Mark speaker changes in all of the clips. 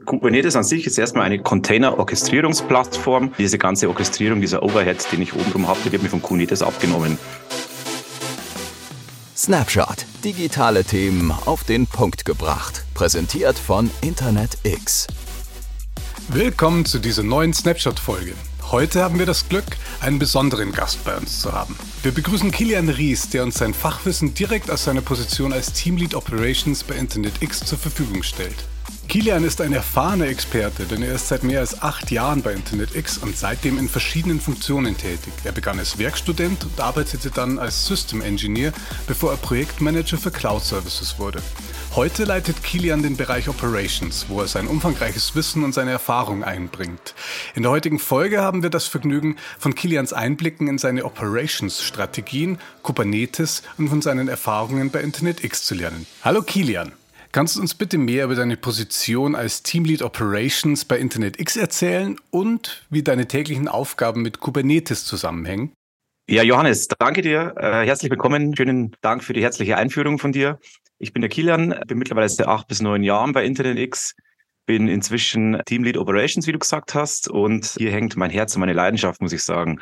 Speaker 1: Kubernetes an sich ist erstmal eine Container-Orchestrierungsplattform. Diese ganze Orchestrierung, dieser Overhead, den ich oben drum habe, der wird mir von Kubernetes abgenommen.
Speaker 2: Snapshot. Digitale Themen auf den Punkt gebracht. Präsentiert von Internet X.
Speaker 3: Willkommen zu dieser neuen Snapshot-Folge. Heute haben wir das Glück, einen besonderen Gast bei uns zu haben. Wir begrüßen Kilian Ries, der uns sein Fachwissen direkt aus seiner Position als Teamlead Operations bei Internet X zur Verfügung stellt. Kilian ist ein erfahrener Experte, denn er ist seit mehr als acht Jahren bei Internet X und seitdem in verschiedenen Funktionen tätig. Er begann als Werkstudent und arbeitete dann als System Engineer, bevor er Projektmanager für Cloud Services wurde. Heute leitet Kilian den Bereich Operations, wo er sein umfangreiches Wissen und seine Erfahrung einbringt. In der heutigen Folge haben wir das Vergnügen, von Kilians Einblicken in seine Operations-Strategien, Kubernetes und von seinen Erfahrungen bei Internet X zu lernen. Hallo Kilian! Kannst du uns bitte mehr über deine Position als Teamlead Operations bei Internet X erzählen und wie deine täglichen Aufgaben mit Kubernetes zusammenhängen?
Speaker 1: Ja, Johannes, danke dir. Äh, herzlich willkommen. Schönen Dank für die herzliche Einführung von dir. Ich bin der Kilian, bin mittlerweile seit acht bis neun Jahren bei Internet X, bin inzwischen Teamlead Operations, wie du gesagt hast, und hier hängt mein Herz und meine Leidenschaft, muss ich sagen.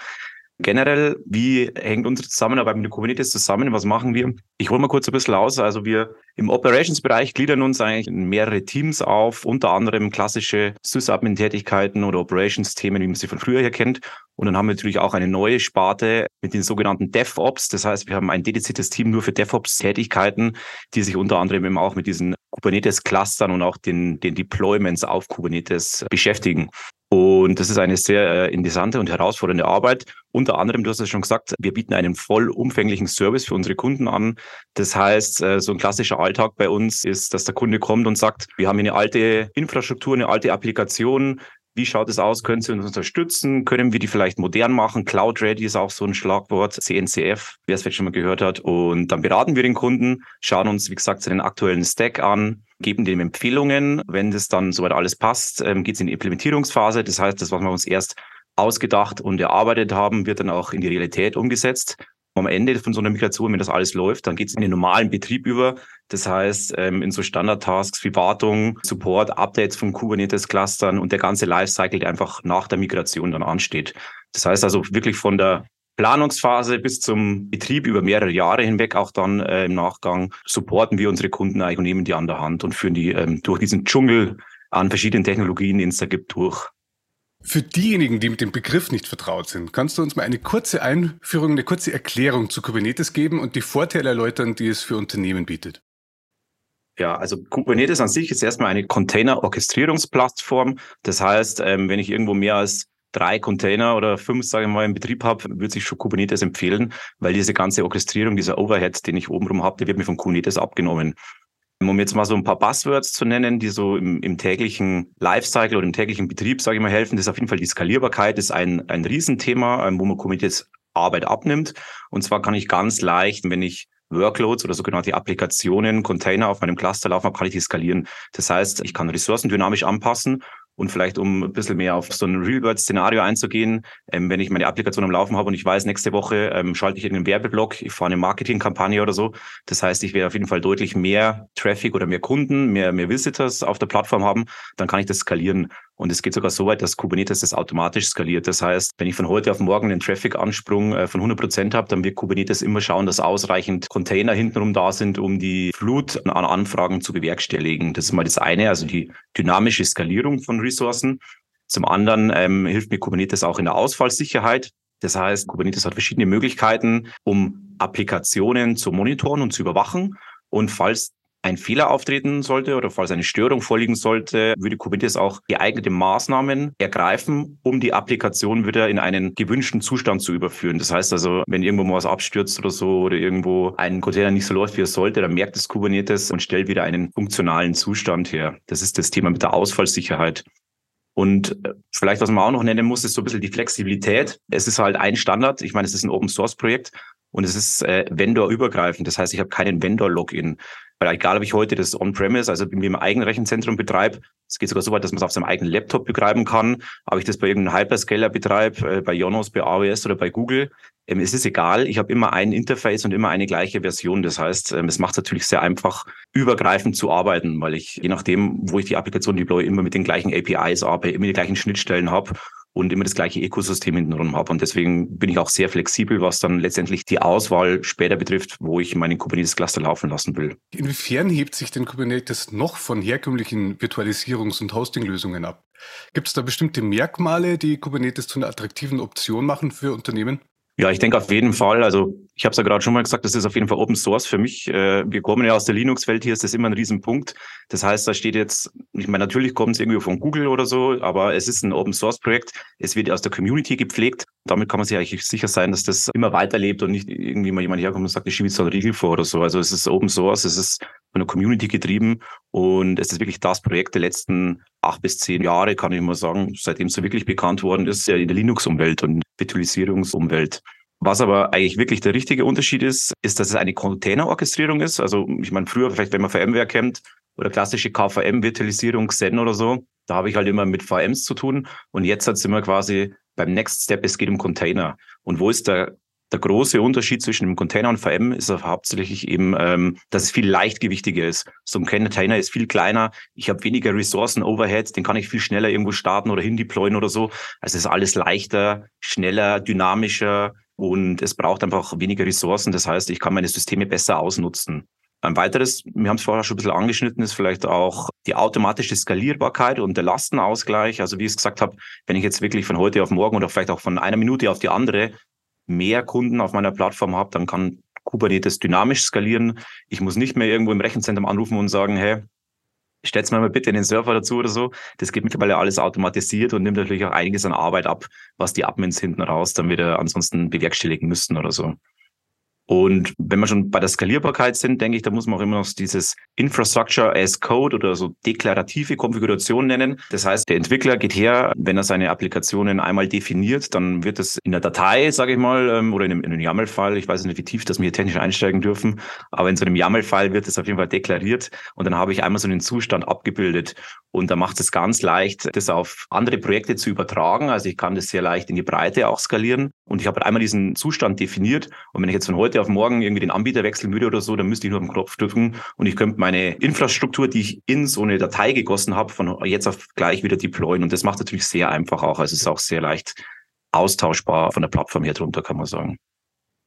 Speaker 1: Generell, wie hängt unsere Zusammenarbeit mit der Kubernetes zusammen? Was machen wir? Ich hole mal kurz ein bisschen aus. Also wir im Operations-Bereich gliedern uns eigentlich in mehrere Teams auf, unter anderem klassische Sysadmin-Tätigkeiten oder Operations-Themen, wie man sie von früher her kennt. Und dann haben wir natürlich auch eine neue Sparte mit den sogenannten DevOps. Das heißt, wir haben ein dediziertes Team nur für DevOps-Tätigkeiten, die sich unter anderem eben auch mit diesen Kubernetes-Clustern und auch den, den Deployments auf Kubernetes beschäftigen. Und das ist eine sehr äh, interessante und herausfordernde Arbeit. Unter anderem, du hast es schon gesagt, wir bieten einen vollumfänglichen Service für unsere Kunden an. Das heißt, äh, so ein klassischer Alltag bei uns ist, dass der Kunde kommt und sagt, wir haben eine alte Infrastruktur, eine alte Applikation, wie schaut es aus? Können Sie uns unterstützen? Können wir die vielleicht modern machen? Cloud Ready ist auch so ein Schlagwort. CNCF, wer es vielleicht schon mal gehört hat. Und dann beraten wir den Kunden, schauen uns, wie gesagt, seinen aktuellen Stack an, geben dem Empfehlungen. Wenn das dann soweit alles passt, ähm, geht es in die Implementierungsphase. Das heißt, das, was wir uns erst ausgedacht und erarbeitet haben, wird dann auch in die Realität umgesetzt am Ende von so einer Migration, wenn das alles läuft, dann geht es in den normalen Betrieb über. Das heißt, ähm, in so Standardtasks wie Wartung, Support, Updates von Kubernetes-Clustern und der ganze Lifecycle, der einfach nach der Migration dann ansteht. Das heißt also wirklich von der Planungsphase bis zum Betrieb über mehrere Jahre hinweg, auch dann äh, im Nachgang, supporten wir unsere Kunden eigentlich und nehmen die an der Hand und führen die ähm, durch diesen Dschungel an verschiedenen Technologien, den es da gibt, durch.
Speaker 3: Für diejenigen, die mit dem Begriff nicht vertraut sind, kannst du uns mal eine kurze Einführung, eine kurze Erklärung zu Kubernetes geben und die Vorteile erläutern, die es für Unternehmen bietet?
Speaker 1: Ja, also Kubernetes an sich ist erstmal eine Container-Orchestrierungsplattform. Das heißt, ähm, wenn ich irgendwo mehr als drei Container oder fünf, sage ich mal, im Betrieb habe, würde sich schon Kubernetes empfehlen, weil diese ganze Orchestrierung, dieser Overhead, den ich oben rum habe, der wird mir von Kubernetes abgenommen. Um jetzt mal so ein paar Buzzwords zu nennen, die so im, im täglichen Lifecycle oder im täglichen Betrieb, sage ich mal, helfen, das ist auf jeden Fall die Skalierbarkeit, das ist ein, ein Riesenthema, ähm, wo man Kubernetes Arbeit abnimmt. Und zwar kann ich ganz leicht, wenn ich Workloads oder sogenannte Applikationen, Container auf meinem Cluster laufen habe, kann ich die skalieren. Das heißt, ich kann Ressourcen dynamisch anpassen und vielleicht, um ein bisschen mehr auf so ein Real-World-Szenario einzugehen, ähm, wenn ich meine Applikation am Laufen habe und ich weiß, nächste Woche ähm, schalte ich irgendeinen Werbeblock, ich fahre eine Marketingkampagne oder so. Das heißt, ich werde auf jeden Fall deutlich mehr Traffic oder mehr Kunden, mehr, mehr Visitors auf der Plattform haben, dann kann ich das skalieren. Und es geht sogar so weit, dass Kubernetes das automatisch skaliert. Das heißt, wenn ich von heute auf morgen einen Traffic-Ansprung äh, von 100 Prozent habe, dann wird Kubernetes immer schauen, dass ausreichend Container hintenrum da sind, um die Flut an Anfragen zu bewerkstelligen. Das ist mal das eine, also die dynamische Skalierung von Ressourcen. Zum anderen ähm, hilft mir Kubernetes auch in der Ausfallsicherheit. Das heißt, Kubernetes hat verschiedene Möglichkeiten, um Applikationen zu monitoren und zu überwachen. Und falls ein Fehler auftreten sollte oder falls eine Störung vorliegen sollte, würde Kubernetes auch geeignete Maßnahmen ergreifen, um die Applikation wieder in einen gewünschten Zustand zu überführen. Das heißt also, wenn irgendwo mal was abstürzt oder so oder irgendwo ein Container nicht so läuft, wie er sollte, dann merkt es Kubernetes und stellt wieder einen funktionalen Zustand her. Das ist das Thema mit der Ausfallsicherheit. Und äh, vielleicht, was man auch noch nennen muss, ist so ein bisschen die Flexibilität. Es ist halt ein Standard. Ich meine, es ist ein Open Source Projekt und es ist äh, Vendor-übergreifend. Das heißt, ich habe keinen Vendor-Login. Weil egal, ob ich heute das On-Premise, also mit dem eigenen Rechenzentrum betreibe, es geht sogar so weit, dass man es auf seinem eigenen Laptop betreiben kann. Ob ich das bei irgendeinem Hyperscaler betreibe, äh, bei Jonos, bei AWS oder bei Google, ähm, es ist egal. Ich habe immer ein Interface und immer eine gleiche Version. Das heißt, ähm, es macht es natürlich sehr einfach, übergreifend zu arbeiten, weil ich je nachdem, wo ich die Applikation deploy, immer mit den gleichen APIs arbeite, immer die gleichen Schnittstellen habe und immer das gleiche Ökosystem hintenrum habe. Und deswegen bin ich auch sehr flexibel, was dann letztendlich die Auswahl später betrifft, wo ich meinen Kubernetes-Cluster laufen lassen will.
Speaker 3: Inwiefern hebt sich denn Kubernetes noch von herkömmlichen Virtualisierungs- und Hosting-Lösungen ab? Gibt es da bestimmte Merkmale, die Kubernetes zu einer attraktiven Option machen für Unternehmen?
Speaker 1: Ja, ich denke auf jeden Fall. Also ich habe es ja gerade schon mal gesagt, das ist auf jeden Fall Open Source für mich. Äh, wir kommen ja aus der Linux-Welt, hier ist das immer ein Riesenpunkt. Das heißt, da steht jetzt, ich meine, natürlich kommt es irgendwie von Google oder so, aber es ist ein Open Source-Projekt. Es wird aus der Community gepflegt. Damit kann man sich eigentlich sicher sein, dass das immer weiterlebt und nicht irgendwie mal jemand herkommt und sagt, ich schiebe jetzt so einen Riegel vor oder so. Also es ist Open Source, es ist von der Community getrieben und es ist wirklich das Projekt der letzten acht bis zehn Jahre, kann ich mal sagen, seitdem es so wirklich bekannt worden ist, ja in der Linux-Umwelt und Virtualisierungsumwelt. Was aber eigentlich wirklich der richtige Unterschied ist, ist, dass es eine Containerorchestrierung ist. Also ich meine, früher, vielleicht wenn man VMware kennt oder klassische KVM-Virtualisierung, Xen oder so, da habe ich halt immer mit VMs zu tun. Und jetzt sind wir quasi beim Next Step, es geht um Container. Und wo ist der der große Unterschied zwischen dem Container und VM ist hauptsächlich eben, ähm, dass es viel leichtgewichtiger ist. So ein Container ist viel kleiner. Ich habe weniger Ressourcen, Overhead, den kann ich viel schneller irgendwo starten oder hin deployen oder so. Also es ist alles leichter, schneller, dynamischer und es braucht einfach weniger Ressourcen. Das heißt, ich kann meine Systeme besser ausnutzen. Ein weiteres, wir haben es vorher schon ein bisschen angeschnitten, ist vielleicht auch die automatische Skalierbarkeit und der Lastenausgleich. Also wie ich es gesagt habe, wenn ich jetzt wirklich von heute auf morgen oder vielleicht auch von einer Minute auf die andere mehr Kunden auf meiner Plattform habe, dann kann Kubernetes dynamisch skalieren. Ich muss nicht mehr irgendwo im Rechenzentrum anrufen und sagen, hey, stell's mir mal bitte in den Server dazu oder so. Das geht mittlerweile alles automatisiert und nimmt natürlich auch einiges an Arbeit ab, was die Admins hinten raus dann wieder ansonsten bewerkstelligen müssten oder so. Und wenn wir schon bei der Skalierbarkeit sind, denke ich, da muss man auch immer noch dieses Infrastructure as Code oder so deklarative Konfiguration nennen. Das heißt, der Entwickler geht her, wenn er seine Applikationen einmal definiert, dann wird es in der Datei, sage ich mal, ähm, oder in einem, in einem YAML-File, ich weiß nicht, wie tief, dass wir hier technisch einsteigen dürfen, aber in so einem YAML-File wird es auf jeden Fall deklariert und dann habe ich einmal so einen Zustand abgebildet. Und da macht es ganz leicht, das auf andere Projekte zu übertragen. Also ich kann das sehr leicht in die Breite auch skalieren. Und ich habe einmal diesen Zustand definiert. Und wenn ich jetzt von heute auf morgen irgendwie den Anbieter wechseln würde oder so, dann müsste ich nur den Knopf drücken und ich könnte meine Infrastruktur, die ich in so eine Datei gegossen habe, von jetzt auf gleich wieder deployen. Und das macht natürlich sehr einfach auch. Also es ist auch sehr leicht austauschbar von der Plattform her drunter, kann man sagen.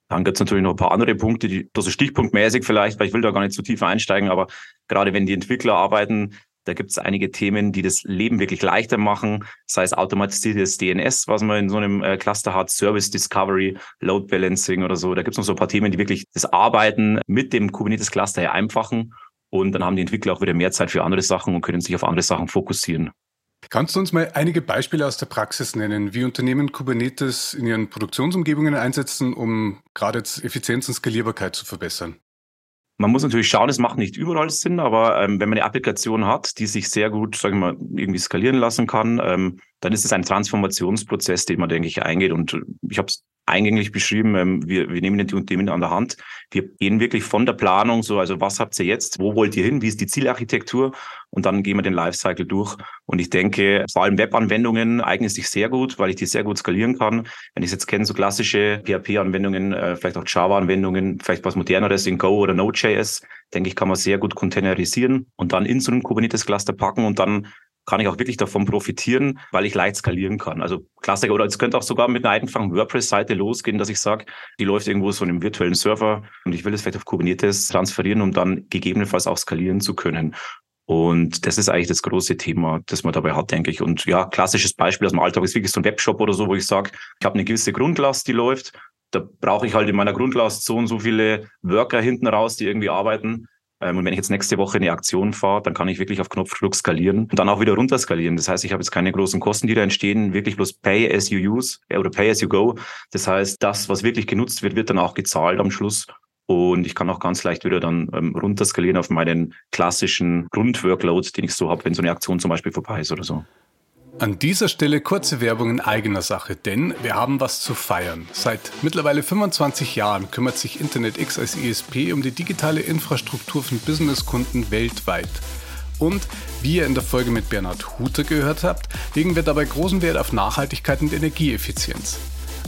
Speaker 1: Dann gibt es natürlich noch ein paar andere Punkte, die so stichpunktmäßig vielleicht, weil ich will da gar nicht zu tief einsteigen, aber gerade wenn die Entwickler arbeiten, da gibt es einige Themen, die das Leben wirklich leichter machen, sei es automatisiertes DNS, was man in so einem äh, Cluster hat, Service Discovery, Load Balancing oder so. Da gibt es noch so ein paar Themen, die wirklich das Arbeiten mit dem Kubernetes Cluster vereinfachen. Und dann haben die Entwickler auch wieder mehr Zeit für andere Sachen und können sich auf andere Sachen fokussieren.
Speaker 3: Kannst du uns mal einige Beispiele aus der Praxis nennen, wie Unternehmen Kubernetes in ihren Produktionsumgebungen einsetzen, um gerade jetzt Effizienz und Skalierbarkeit zu verbessern?
Speaker 1: Man muss natürlich schauen, es macht nicht überall Sinn, aber ähm, wenn man eine Applikation hat, die sich sehr gut, sagen wir mal, irgendwie skalieren lassen kann, ähm, dann ist es ein Transformationsprozess, den man, denke ich, eingeht. Und ich habe es eingänglich beschrieben, ähm, wir, wir nehmen die Unternehmen an der Hand. Wir gehen wirklich von der Planung so, also was habt ihr jetzt, wo wollt ihr hin, wie ist die Zielarchitektur und dann gehen wir den Lifecycle durch. Und ich denke, vor allem Webanwendungen eignen sich sehr gut, weil ich die sehr gut skalieren kann. Wenn ich es jetzt kenne, so klassische PHP-Anwendungen, äh, vielleicht auch Java-Anwendungen, vielleicht was moderneres in Go oder Node.js, denke ich, kann man sehr gut containerisieren und dann in so einen Kubernetes-Cluster packen und dann kann ich auch wirklich davon profitieren, weil ich leicht skalieren kann. Also Klassiker, oder es könnte auch sogar mit einer einfachen WordPress-Seite losgehen, dass ich sage, die läuft irgendwo so in einem virtuellen Server und ich will das vielleicht auf Kubernetes transferieren, um dann gegebenenfalls auch skalieren zu können. Und das ist eigentlich das große Thema, das man dabei hat, denke ich. Und ja, klassisches Beispiel aus dem Alltag ist wirklich so ein Webshop oder so, wo ich sage, ich habe eine gewisse Grundlast, die läuft. Da brauche ich halt in meiner Grundlast so und so viele Worker hinten raus, die irgendwie arbeiten. Ähm, und wenn ich jetzt nächste Woche eine Aktion fahre, dann kann ich wirklich auf Knopfdruck skalieren und dann auch wieder runter skalieren. Das heißt, ich habe jetzt keine großen Kosten, die da entstehen, wirklich bloß Pay as you use äh, oder Pay as you go. Das heißt, das, was wirklich genutzt wird, wird dann auch gezahlt am Schluss. Und ich kann auch ganz leicht wieder dann ähm, runterskalieren auf meinen klassischen Grundworkload, den ich so habe, wenn so eine Aktion zum Beispiel vorbei ist oder so.
Speaker 3: An dieser Stelle kurze Werbung in eigener Sache, denn wir haben was zu feiern. Seit mittlerweile 25 Jahren kümmert sich InternetX als ISP um die digitale Infrastruktur von Businesskunden weltweit. Und wie ihr in der Folge mit Bernhard Huter gehört habt, legen wir dabei großen Wert auf Nachhaltigkeit und Energieeffizienz.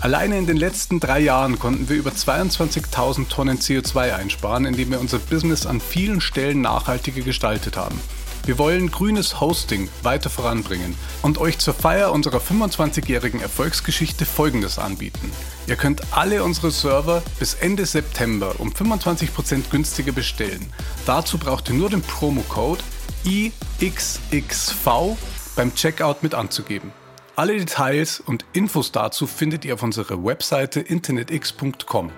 Speaker 3: Alleine in den letzten drei Jahren konnten wir über 22.000 Tonnen CO2 einsparen, indem wir unser Business an vielen Stellen nachhaltiger gestaltet haben. Wir wollen grünes Hosting weiter voranbringen und euch zur Feier unserer 25-jährigen Erfolgsgeschichte Folgendes anbieten. Ihr könnt alle unsere Server bis Ende September um 25% günstiger bestellen. Dazu braucht ihr nur den Promocode IXXV beim Checkout mit anzugeben. Alle Details und Infos dazu findet ihr auf unserer Webseite internetx.com.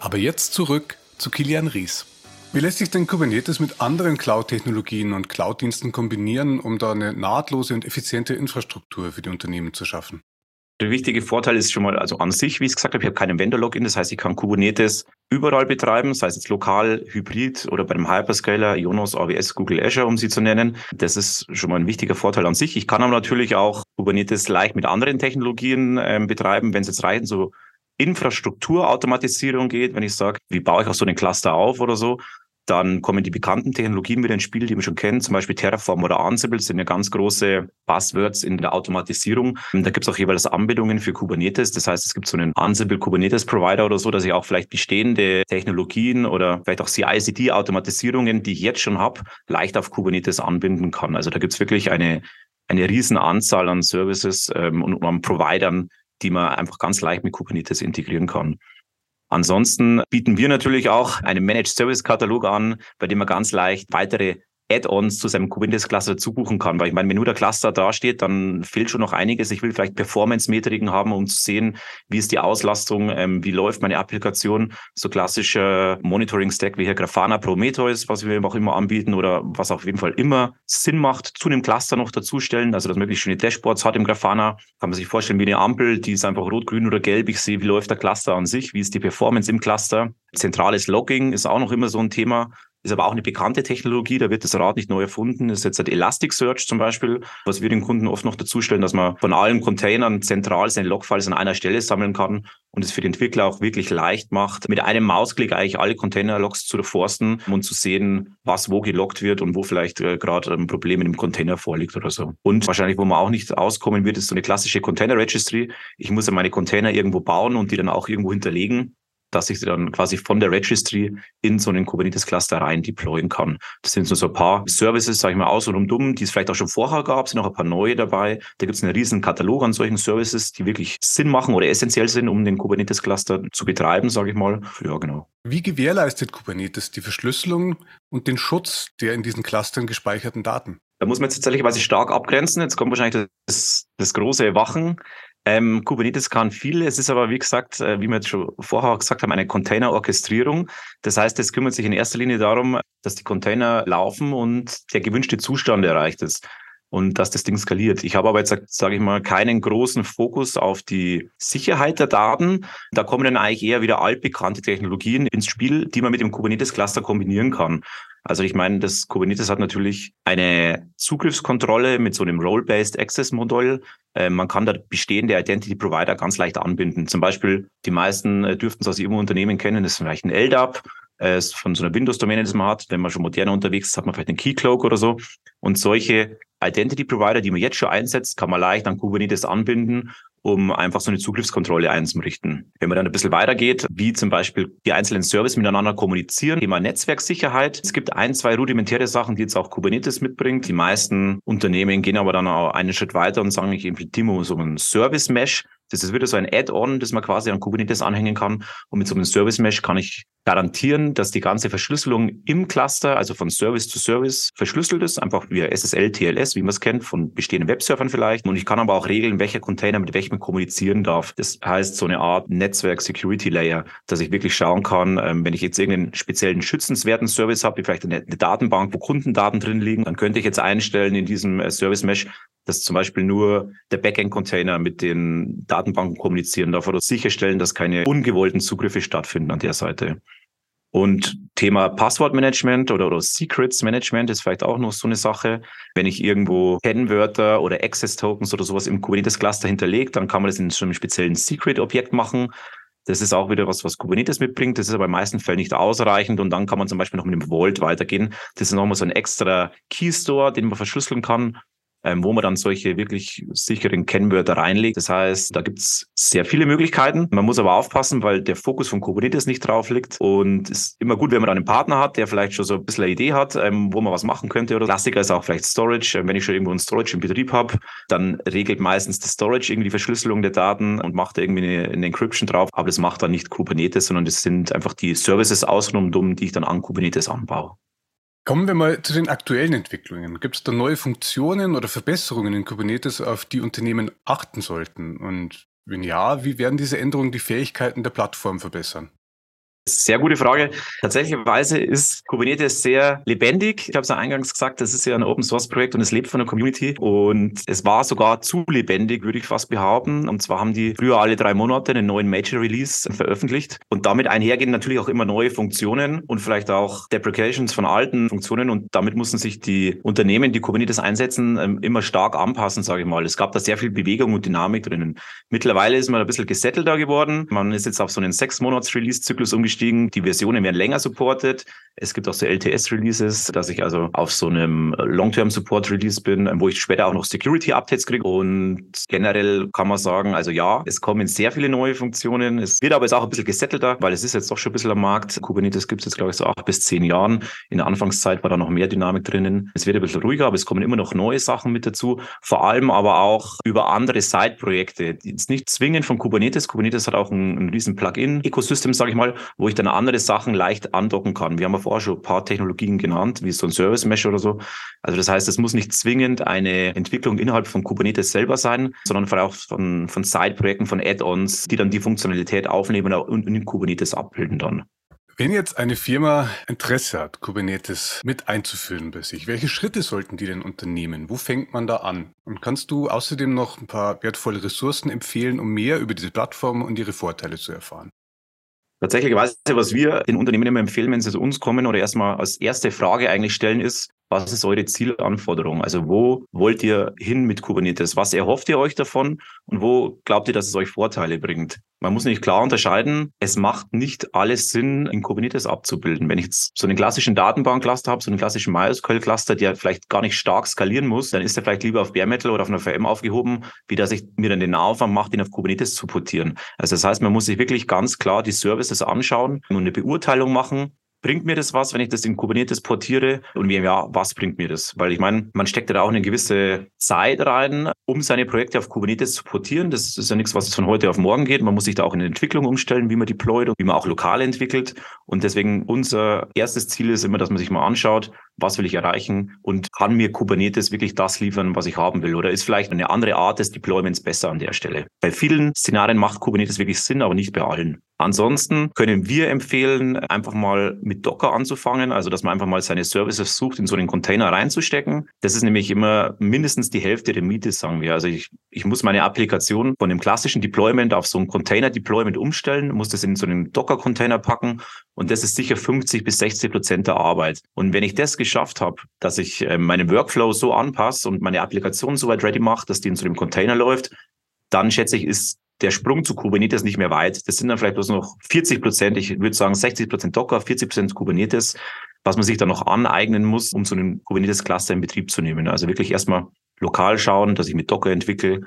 Speaker 3: Aber jetzt zurück zu Kilian Ries. Wie lässt sich denn Kubernetes mit anderen Cloud-Technologien und Cloud-Diensten kombinieren, um da eine nahtlose und effiziente Infrastruktur für die Unternehmen zu schaffen?
Speaker 1: Der wichtige Vorteil ist schon mal, also an sich, wie ich es gesagt habe, ich habe keinen Vendor-Login, das heißt, ich kann Kubernetes überall betreiben, sei es jetzt lokal, hybrid oder bei einem Hyperscaler, Ionos, AWS, Google Azure, um sie zu nennen. Das ist schon mal ein wichtiger Vorteil an sich. Ich kann aber natürlich auch Kubernetes leicht mit anderen Technologien ähm, betreiben, wenn es jetzt rein so Infrastrukturautomatisierung geht, wenn ich sage, wie baue ich auch so einen Cluster auf oder so, dann kommen die bekannten Technologien wieder ins Spiel, die wir schon kennen, zum Beispiel Terraform oder Ansible sind ja ganz große Buzzwords in der Automatisierung. Da gibt es auch jeweils Anbindungen für Kubernetes. Das heißt, es gibt so einen Ansible Kubernetes Provider oder so, dass ich auch vielleicht bestehende Technologien oder vielleicht auch CI-CD-Automatisierungen, die ich jetzt schon habe, leicht auf Kubernetes anbinden kann. Also da gibt es wirklich eine, eine riesen Anzahl an Services ähm, und an Providern, die man einfach ganz leicht mit Kubernetes integrieren kann. Ansonsten bieten wir natürlich auch einen Managed Service Katalog an, bei dem man ganz leicht weitere Add-ons zu seinem Kubernetes-Cluster dazu buchen kann. Weil ich meine, wenn nur der Cluster dasteht, dann fehlt schon noch einiges. Ich will vielleicht Performance-Metriken haben, um zu sehen, wie ist die Auslastung, ähm, wie läuft meine Applikation. So klassischer Monitoring-Stack wie hier Grafana Prometheus, was wir auch immer anbieten oder was auf jeden Fall immer Sinn macht, zu einem Cluster noch dazustellen. Also, dass möglichst schöne Dashboards hat im Grafana. Kann man sich vorstellen wie eine Ampel, die ist einfach rot, grün oder gelb. Ich sehe, wie läuft der Cluster an sich, wie ist die Performance im Cluster. Zentrales Logging ist auch noch immer so ein Thema. Ist aber auch eine bekannte Technologie, da wird das Rad nicht neu erfunden. Das ist jetzt ein Elasticsearch zum Beispiel, was wir den Kunden oft noch dazustellen, dass man von allen Containern zentral seine Logfiles an einer Stelle sammeln kann und es für die Entwickler auch wirklich leicht macht, mit einem Mausklick eigentlich alle Container-Logs zu durchforsten und zu sehen, was wo geloggt wird und wo vielleicht äh, gerade ein Problem mit dem Container vorliegt oder so. Und wahrscheinlich, wo man auch nicht auskommen wird, ist so eine klassische Container-Registry. Ich muss ja meine Container irgendwo bauen und die dann auch irgendwo hinterlegen dass ich sie dann quasi von der Registry in so einen Kubernetes-Cluster rein deployen kann. Das sind so ein paar Services, sage ich mal, aus und um dumm, die es vielleicht auch schon vorher gab, sind noch ein paar neue dabei. Da gibt es einen riesen Katalog an solchen Services, die wirklich Sinn machen oder essentiell sind, um den Kubernetes-Cluster zu betreiben, sage ich mal. Ja, genau.
Speaker 3: Wie gewährleistet Kubernetes die Verschlüsselung und den Schutz der in diesen Clustern gespeicherten Daten?
Speaker 1: Da muss man jetzt tatsächlich stark abgrenzen. Jetzt kommt wahrscheinlich das, das große Wachen. Ähm, Kubernetes kann viel. Es ist aber, wie gesagt, äh, wie wir jetzt schon vorher gesagt haben, eine Container-Orchestrierung. Das heißt, es kümmert sich in erster Linie darum, dass die Container laufen und der gewünschte Zustand erreicht ist und dass das Ding skaliert. Ich habe aber jetzt, sage ich mal, keinen großen Fokus auf die Sicherheit der Daten. Da kommen dann eigentlich eher wieder altbekannte Technologien ins Spiel, die man mit dem Kubernetes-Cluster kombinieren kann. Also ich meine, das Kubernetes hat natürlich eine Zugriffskontrolle mit so einem Role-Based Access Modell. Äh, man kann da bestehende Identity Provider ganz leicht anbinden. Zum Beispiel, die meisten äh, dürften es aus ihrem Unternehmen kennen, das ist vielleicht ein LDAP äh, von so einer Windows-Domäne, das man hat. Wenn man schon moderner unterwegs ist, hat man vielleicht einen Keycloak oder so. Und solche Identity Provider, die man jetzt schon einsetzt, kann man leicht an Kubernetes anbinden um einfach so eine Zugriffskontrolle einzurichten. Wenn man dann ein bisschen weitergeht, wie zum Beispiel die einzelnen Services miteinander kommunizieren, Thema Netzwerksicherheit. Es gibt ein, zwei rudimentäre Sachen, die jetzt auch Kubernetes mitbringt. Die meisten Unternehmen gehen aber dann auch einen Schritt weiter und sagen, ich implementiere so einen Service-Mesh. Das ist wieder so ein Add-on, das man quasi an Kubernetes anhängen kann. Und mit so einem Service Mesh kann ich garantieren, dass die ganze Verschlüsselung im Cluster, also von Service zu Service, verschlüsselt ist, einfach via SSL, TLS, wie man es kennt, von bestehenden Webservern vielleicht. Und ich kann aber auch regeln, welcher Container mit welchem kommunizieren darf. Das heißt, so eine Art Netzwerk-Security-Layer, dass ich wirklich schauen kann, ähm, wenn ich jetzt irgendeinen speziellen schützenswerten Service habe, wie vielleicht eine, Datenbank, wo Kundendaten drin liegen, dann könnte ich jetzt einstellen in diesem äh, Service Mesh, dass zum Beispiel nur der Backend-Container mit den Datenbanken kommunizieren darf oder sicherstellen, dass keine ungewollten Zugriffe stattfinden an der Seite. Und Thema Passwortmanagement oder, oder Secrets Management ist vielleicht auch noch so eine Sache. Wenn ich irgendwo Kennwörter oder Access Tokens oder sowas im Kubernetes Cluster hinterlegt, dann kann man das in so einem speziellen Secret Objekt machen. Das ist auch wieder was, was Kubernetes mitbringt. Das ist aber in meisten Fällen nicht ausreichend. Und dann kann man zum Beispiel noch mit dem Vault weitergehen. Das ist nochmal so ein extra Key Store, den man verschlüsseln kann ähm, wo man dann solche wirklich sicheren Kennwörter reinlegt. Das heißt, da gibt's sehr viele Möglichkeiten. Man muss aber aufpassen, weil der Fokus von Kubernetes nicht drauf liegt. Und es ist immer gut, wenn man dann einen Partner hat, der vielleicht schon so ein bisschen eine Idee hat, ähm, wo man was machen könnte. Oder Klassiker ist auch vielleicht Storage. Ähm, wenn ich schon irgendwo ein Storage im Betrieb habe, dann regelt meistens das Storage irgendwie die Verschlüsselung der Daten und macht da irgendwie eine, eine Encryption drauf. Aber das macht dann nicht Kubernetes, sondern das sind einfach die Services außenrum, die ich dann an Kubernetes anbaue.
Speaker 3: Kommen wir mal zu den aktuellen Entwicklungen. Gibt es da neue Funktionen oder Verbesserungen in Kubernetes, auf die Unternehmen achten sollten? Und wenn ja, wie werden diese Änderungen die Fähigkeiten der Plattform verbessern?
Speaker 1: Sehr gute Frage. Tatsächlicherweise ist Kubernetes sehr lebendig. Ich habe es ja eingangs gesagt, das ist ja ein Open Source Projekt und es lebt von der Community. Und es war sogar zu lebendig, würde ich fast behaupten. Und zwar haben die früher alle drei Monate einen neuen Major Release veröffentlicht. Und damit einhergehen natürlich auch immer neue Funktionen und vielleicht auch Deprecations von alten Funktionen. Und damit mussten sich die Unternehmen, die Kubernetes einsetzen, ähm, immer stark anpassen, sage ich mal. Es gab da sehr viel Bewegung und Dynamik drinnen. Mittlerweile ist man ein bisschen gesettelter geworden. Man ist jetzt auf so einen sechs Monats Release-Zyklus umgestiegen umgestiegen. Die Versionen werden länger supported. Es gibt auch so LTS-Releases, dass ich also auf so einem Long-Term-Support-Release bin, wo ich später auch noch Security-Updates kriege. Und generell kann man sagen, also ja, es kommen sehr viele neue Funktionen. Es wird aber jetzt auch ein bisschen gesettelter, weil es ist jetzt doch schon ein bisschen am Markt. Kubernetes gibt es jetzt, glaube ich, so acht bis zehn Jahren. In der Anfangszeit war da noch mehr Dynamik drinnen. Es wird ein bisschen ruhiger, aber es kommen immer noch neue Sachen mit dazu. Vor allem aber auch über andere Side-Projekte, jetzt nicht zwingend von Kubernetes. Kubernetes hat auch ein, ein riesen Plugin-Ecosystem, sage ich mal, wo ich dann andere Sachen leicht andocken kann. Wir haben ja vorher schon ein paar Technologien genannt, wie so ein Service Mesh oder so. Also das heißt, es muss nicht zwingend eine Entwicklung innerhalb von Kubernetes selber sein, sondern auch von, von Side-Projekten, von Add-ons, die dann die Funktionalität aufnehmen und in Kubernetes abbilden dann.
Speaker 3: Wenn jetzt eine Firma Interesse hat, Kubernetes mit einzuführen bei sich, welche Schritte sollten die denn unternehmen? Wo fängt man da an? Und kannst du außerdem noch ein paar wertvolle Ressourcen empfehlen, um mehr über diese Plattform und ihre Vorteile zu erfahren?
Speaker 1: Tatsächlich, was wir den Unternehmen immer empfehlen, wenn sie zu uns kommen oder erstmal als erste Frage eigentlich stellen, ist, was ist eure Zielanforderung? Also wo wollt ihr hin mit Kubernetes? Was erhofft ihr euch davon? Und wo glaubt ihr, dass es euch Vorteile bringt? Man muss nicht klar unterscheiden. Es macht nicht alles Sinn, in Kubernetes abzubilden. Wenn ich jetzt so einen klassischen Datenbankcluster habe, so einen klassischen MySQL-Cluster, der vielleicht gar nicht stark skalieren muss, dann ist er vielleicht lieber auf Bare Metal oder auf einer VM aufgehoben, wie dass ich mir dann den Aufwand mache, ihn auf Kubernetes zu portieren. Also das heißt, man muss sich wirklich ganz klar die Services anschauen und eine Beurteilung machen bringt mir das was, wenn ich das in Kubernetes portiere? Und wie, ja, was bringt mir das? Weil ich meine, man steckt da auch eine gewisse Zeit rein, um seine Projekte auf Kubernetes zu portieren. Das ist ja nichts, was von heute auf morgen geht. Man muss sich da auch in der Entwicklung umstellen, wie man deployt und wie man auch lokal entwickelt. Und deswegen unser erstes Ziel ist immer, dass man sich mal anschaut, was will ich erreichen und kann mir Kubernetes wirklich das liefern, was ich haben will? Oder ist vielleicht eine andere Art des Deployments besser an der Stelle? Bei vielen Szenarien macht Kubernetes wirklich Sinn, aber nicht bei allen. Ansonsten können wir empfehlen, einfach mal mit Docker anzufangen, also dass man einfach mal seine Services sucht, in so einen Container reinzustecken. Das ist nämlich immer mindestens die Hälfte der Miete, sagen wir. Also ich, ich muss meine Applikation von dem klassischen Deployment auf so ein Container-Deployment umstellen, muss das in so einen Docker-Container packen und das ist sicher 50 bis 60 Prozent der Arbeit. Und wenn ich das geschafft habe, dass ich äh, meinen Workflow so anpasse und meine Applikation so weit ready mache, dass die in so einem Container läuft, dann schätze ich, ist der Sprung zu Kubernetes nicht mehr weit. Das sind dann vielleicht bloß noch 40 Prozent, ich würde sagen 60 Prozent Docker, 40 Prozent Kubernetes, was man sich dann noch aneignen muss, um so einen Kubernetes-Cluster in Betrieb zu nehmen. Also wirklich erstmal lokal schauen, dass ich mit Docker entwickle,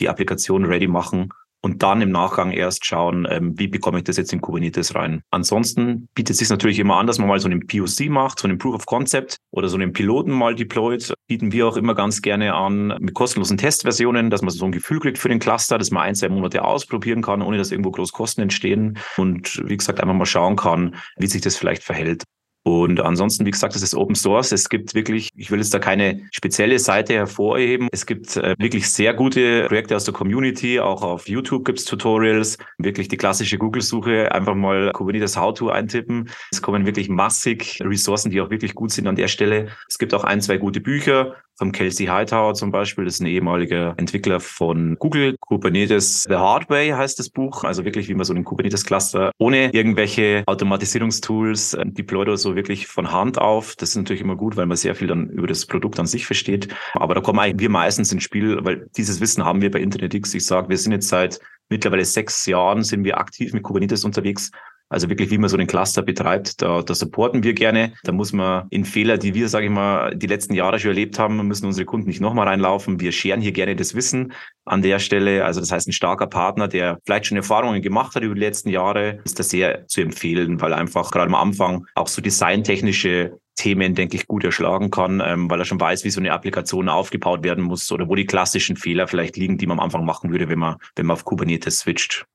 Speaker 1: die Applikation ready machen und dann im Nachgang erst schauen, ähm, wie bekomme ich das jetzt in Kubernetes rein. Ansonsten bietet es sich natürlich immer an, dass man mal so einen POC macht, so einen Proof of Concept oder so einen Piloten mal deployt. Bieten wir auch immer ganz gerne an mit kostenlosen Testversionen, dass man so ein Gefühl kriegt für den Cluster, dass man ein, zwei Monate ausprobieren kann, ohne dass irgendwo groß Kosten entstehen und wie gesagt einfach mal schauen kann, wie sich das vielleicht verhält. Und ansonsten, wie gesagt, das ist Open Source. Es gibt wirklich, ich will jetzt da keine spezielle Seite hervorheben. Es gibt äh, wirklich sehr gute Projekte aus der Community. Auch auf YouTube gibt's Tutorials. Wirklich die klassische Google-Suche. Einfach mal Kubernetes How-To eintippen. Es kommen wirklich massig Ressourcen, die auch wirklich gut sind an der Stelle. Es gibt auch ein, zwei gute Bücher. Vom Kelsey Hightower zum Beispiel. Das ist ein ehemaliger Entwickler von Google. Kubernetes The Hard Way heißt das Buch. Also wirklich, wie man so einen Kubernetes-Cluster ohne irgendwelche Automatisierungstools äh, deployt oder so wirklich von Hand auf. Das ist natürlich immer gut, weil man sehr viel dann über das Produkt an sich versteht. Aber da kommen eigentlich wir meistens ins Spiel, weil dieses Wissen haben wir bei InternetX. Ich sage, wir sind jetzt seit mittlerweile sechs Jahren sind wir aktiv mit Kubernetes unterwegs. Also wirklich, wie man so einen Cluster betreibt, da, da supporten wir gerne. Da muss man in Fehler, die wir, sage ich mal, die letzten Jahre schon erlebt haben, müssen unsere Kunden nicht nochmal reinlaufen. Wir scheren hier gerne das Wissen an der Stelle. Also das heißt, ein starker Partner, der vielleicht schon Erfahrungen gemacht hat über die letzten Jahre, ist da sehr zu empfehlen, weil einfach gerade am Anfang auch so designtechnische Themen, denke ich, gut erschlagen kann, ähm, weil er schon weiß, wie so eine Applikation aufgebaut werden muss oder wo die klassischen Fehler vielleicht liegen, die man am Anfang machen würde, wenn man, wenn man auf Kubernetes switcht.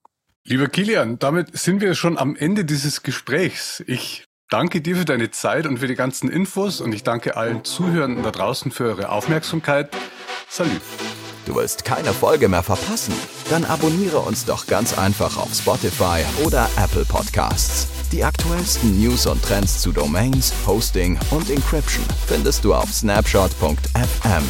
Speaker 3: Lieber Kilian, damit sind wir schon am Ende dieses Gesprächs. Ich danke dir für deine Zeit und für die ganzen Infos und ich danke allen Zuhörenden da draußen für eure Aufmerksamkeit. Salut.
Speaker 2: Du willst keine Folge mehr verpassen? Dann abonniere uns doch ganz einfach auf Spotify oder Apple Podcasts. Die aktuellsten News und Trends zu Domains, Hosting und Encryption findest du auf snapshot.fm.